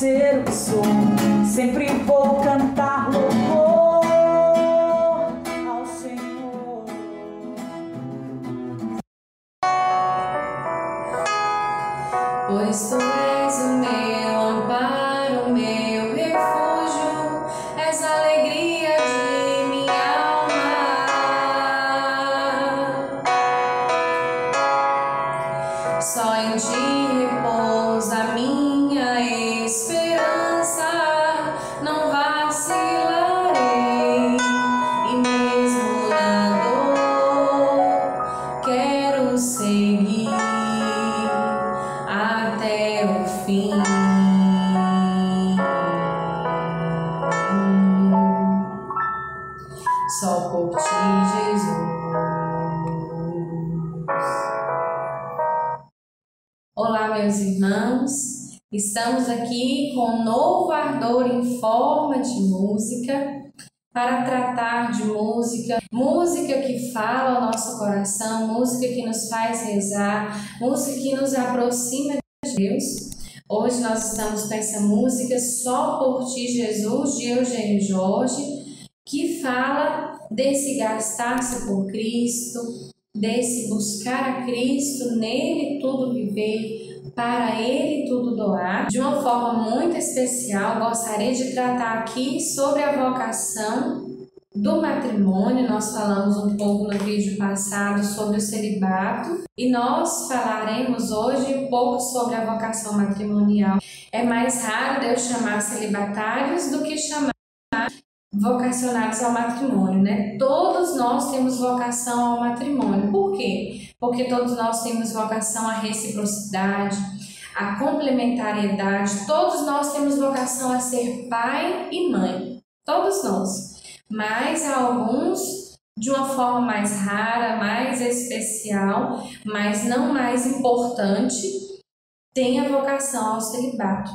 ser o que sou, sempre vou cantar louvor ao Senhor. Pois tu és o meu Irmãos. Estamos aqui com novo ardor em forma de música para tratar de música, música que fala ao nosso coração, música que nos faz rezar, música que nos aproxima de Deus. Hoje nós estamos com essa música Só por Ti, Jesus, de Eugênio Jorge, que fala desse gastar-se por Cristo, desse buscar a Cristo, nele tudo viver, para Ele tudo doar. De uma forma muito especial, gostaria de tratar aqui sobre a vocação do matrimônio. Nós falamos um pouco no vídeo passado sobre o celibato e nós falaremos hoje um pouco sobre a vocação matrimonial. É mais raro Deus chamar celibatários do que chamar vocacionados ao matrimônio, né? Todos nós temos vocação ao matrimônio. Por quê? Porque todos nós temos vocação à reciprocidade, à complementariedade. Todos nós temos vocação a ser pai e mãe. Todos nós. Mas há alguns de uma forma mais rara, mais especial, mas não mais importante, têm a vocação ao celibato.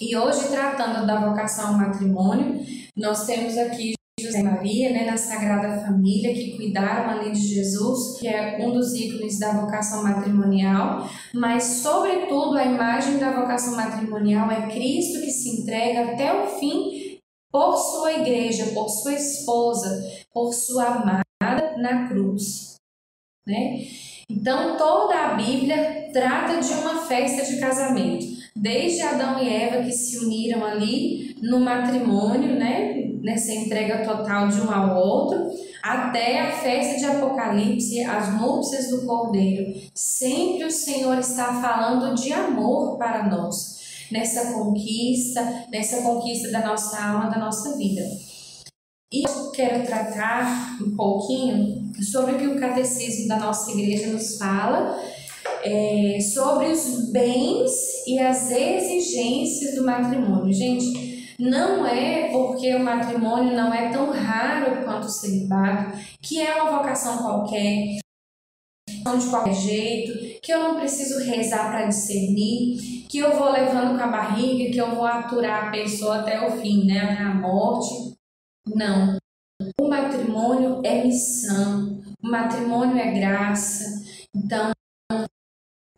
E hoje, tratando da vocação ao matrimônio, nós temos aqui José Maria, né, na Sagrada Família, que cuidaram ali de Jesus, que é um dos ícones da vocação matrimonial, mas, sobretudo, a imagem da vocação matrimonial é Cristo que se entrega até o fim por sua igreja, por sua esposa, por sua amada na cruz. Né? Então, toda a Bíblia trata de uma festa de casamento desde Adão e Eva que se uniram ali no matrimônio, né, nessa entrega total de um ao outro, até a festa de Apocalipse, as núpcias do Cordeiro. Sempre o Senhor está falando de amor para nós, nessa conquista, nessa conquista da nossa alma, da nossa vida. E eu quero tratar um pouquinho sobre o que o catecismo da nossa igreja nos fala é, sobre os bens e as exigências do matrimônio. Gente, não é porque o matrimônio não é tão raro quanto o celibato, que é uma vocação qualquer, de qualquer jeito, que eu não preciso rezar para discernir, que eu vou levando com a barriga, que eu vou aturar a pessoa até o fim, né, até a morte. Não. O matrimônio é missão, o matrimônio é graça. Então,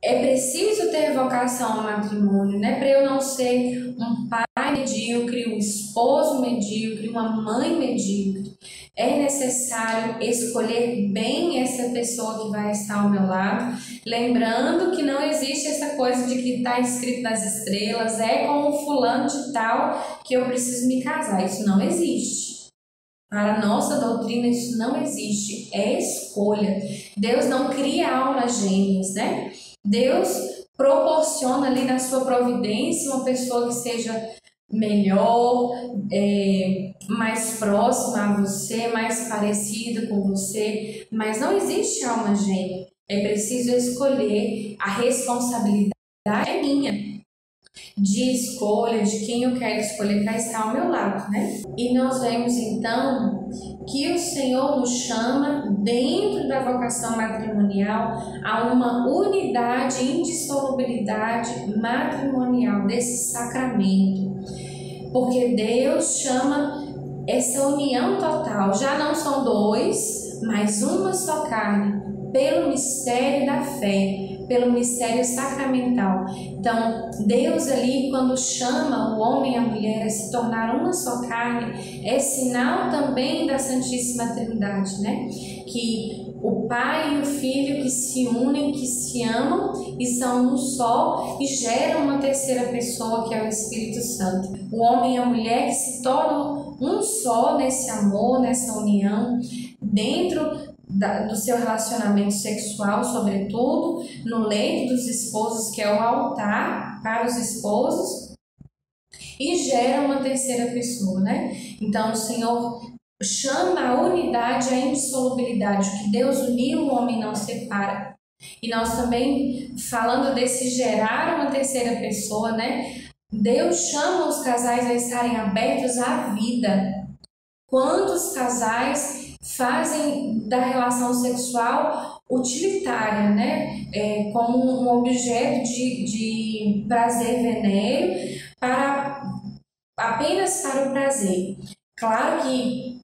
é preciso ter vocação ao matrimônio, né? Para eu não ser um pai medíocre, um esposo medíocre, uma mãe medíocre. É necessário escolher bem essa pessoa que vai estar ao meu lado, lembrando que não existe essa coisa de que está escrito nas estrelas, é com o fulano de tal que eu preciso me casar. Isso não existe. Para nossa doutrina, isso não existe. É escolha. Deus não cria almas gêmeas, né? Deus proporciona ali na sua providência uma pessoa que seja melhor, é, mais próxima a você, mais parecida com você, mas não existe alma gêmea. É preciso escolher, a responsabilidade é minha de escolha, de quem eu quero escolher para estar ao meu lado, né? E nós vemos então que o Senhor nos chama, dentro da vocação matrimonial, a uma unidade, indissolubilidade matrimonial desse sacramento. Porque Deus chama essa união total, já não são dois, mas uma só carne, pelo mistério da fé pelo mistério sacramental. Então, Deus ali, quando chama o homem e a mulher a se tornar uma só carne, é sinal também da Santíssima Trindade, né? Que o Pai e o Filho que se unem, que se amam e são um só e geram uma terceira pessoa que é o Espírito Santo. O homem e a mulher que se tornam um só nesse amor, nessa união, dentro da, do seu relacionamento sexual, sobretudo, no leito dos esposos, que é o altar para os esposos, e gera uma terceira pessoa, né? Então, o Senhor chama a unidade, a indissolubilidade. O que Deus uniu, o homem não separa. E nós também, falando desse gerar uma terceira pessoa, né? Deus chama os casais a estarem abertos à vida. Quantos casais fazem da relação sexual utilitária, né? É, como um objeto de, de prazer venéreo para apenas para o prazer. Claro que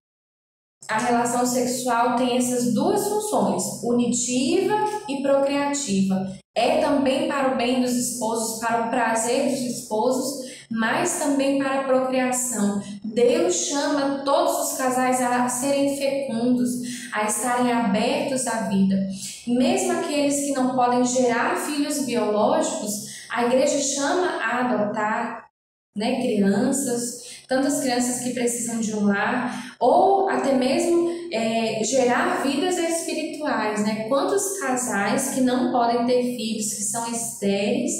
a relação sexual tem essas duas funções, unitiva e procriativa. É também para o bem dos esposos, para o prazer dos esposos, mas também para a procriação. Deus chama todos os casais a serem fecundos, a estarem abertos à vida. Mesmo aqueles que não podem gerar filhos biológicos, a igreja chama a adotar né, crianças, tantas crianças que precisam de um lar, ou até mesmo é, gerar vidas espirituais, né? Quantos casais que não podem ter filhos, que são estéreis,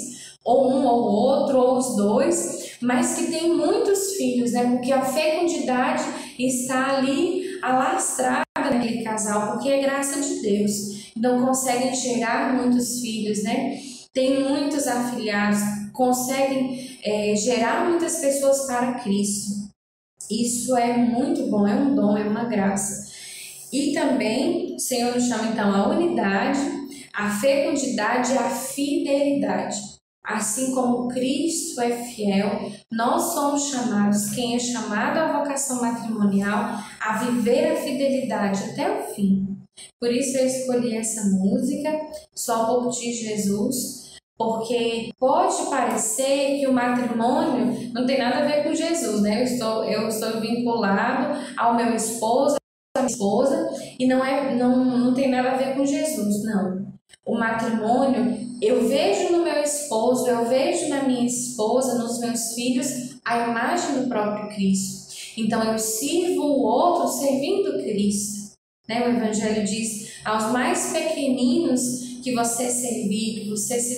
ou um ou outro, ou os dois, mas que têm muitos filhos, né? Porque a fecundidade está ali alastrada naquele casal, porque é graça de Deus. Então conseguem gerar muitos filhos, né? Tem muitos afiliados, conseguem é, gerar muitas pessoas para Cristo. Isso é muito bom, é um dom, é uma graça. E também o Senhor nos chama então a unidade, a fecundidade e a fidelidade. Assim como Cristo é fiel, nós somos chamados, quem é chamado à vocação matrimonial, a viver a fidelidade até o fim. Por isso eu escolhi essa música, Só por Ti, Jesus, porque pode parecer que o matrimônio não tem nada a ver com Jesus, né? Eu estou, eu estou vinculado ao meu esposo, à minha esposa, e não, é, não, não tem nada a ver com Jesus, não. O matrimônio, eu vejo no meu esposo, eu vejo na minha esposa, nos meus filhos, a imagem do próprio Cristo. Então eu sirvo o outro servindo Cristo. Né? O Evangelho diz: aos mais pequeninos que você servir, que você se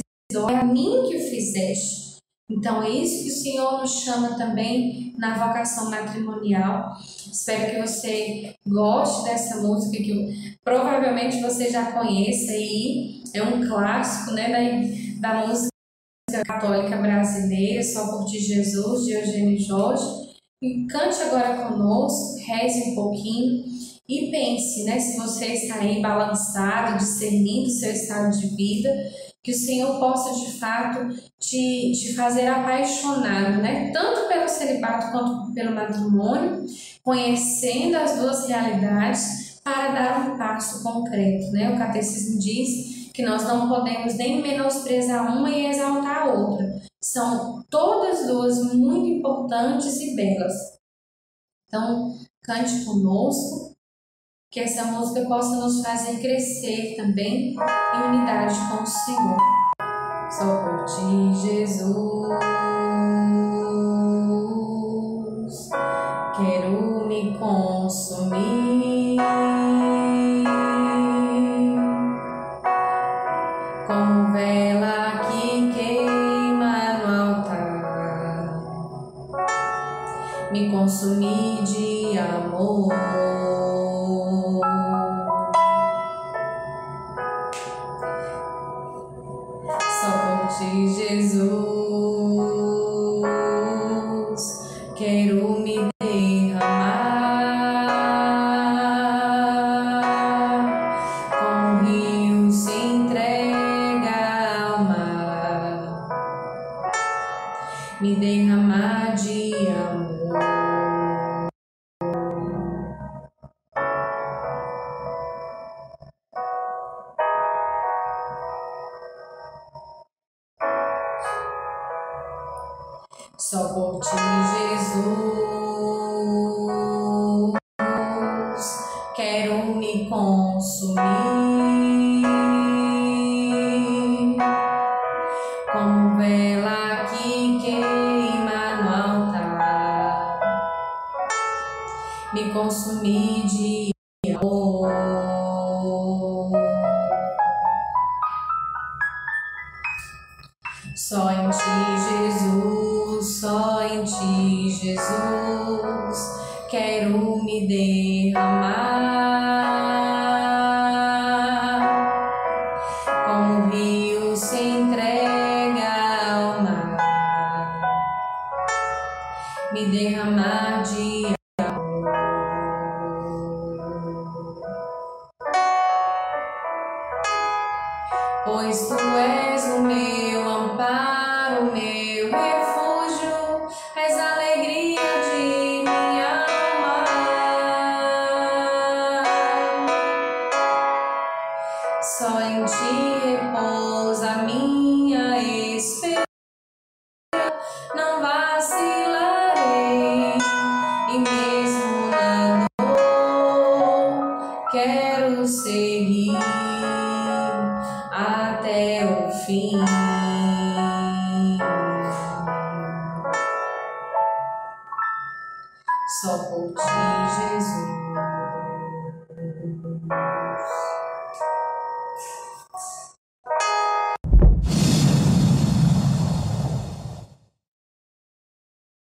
é a mim que o fizeste. Então é isso que o Senhor nos chama também na vocação matrimonial. Espero que você goste dessa música que provavelmente você já conheça aí. É um clássico né, da, da música católica brasileira, Só por Ti Jesus, de Eugênio Jorge. E cante agora conosco, reze um pouquinho e pense, né, se você está aí balançado, discernindo seu estado de vida, que o Senhor possa de fato te, te fazer apaixonado, né? Tanto pelo celibato quanto pelo matrimônio, conhecendo as duas realidades para dar um passo concreto, né? O catecismo diz que nós não podemos nem menosprezar uma e exaltar a outra. São todas duas muito importantes e belas. Então, cante conosco que essa música possa nos fazer crescer também em unidade com o Senhor. Só por ti, Jesus, quero me consumir. Como vela que queima no altar, me consumir de amor. Primeiro me dei Só por ti, Jesus, quero me consumir. Como vela que queima no altar, me consumir de Só em ti repousa a minha esperança, não vacilarei, e mesmo na dor, quero seguir até o fim.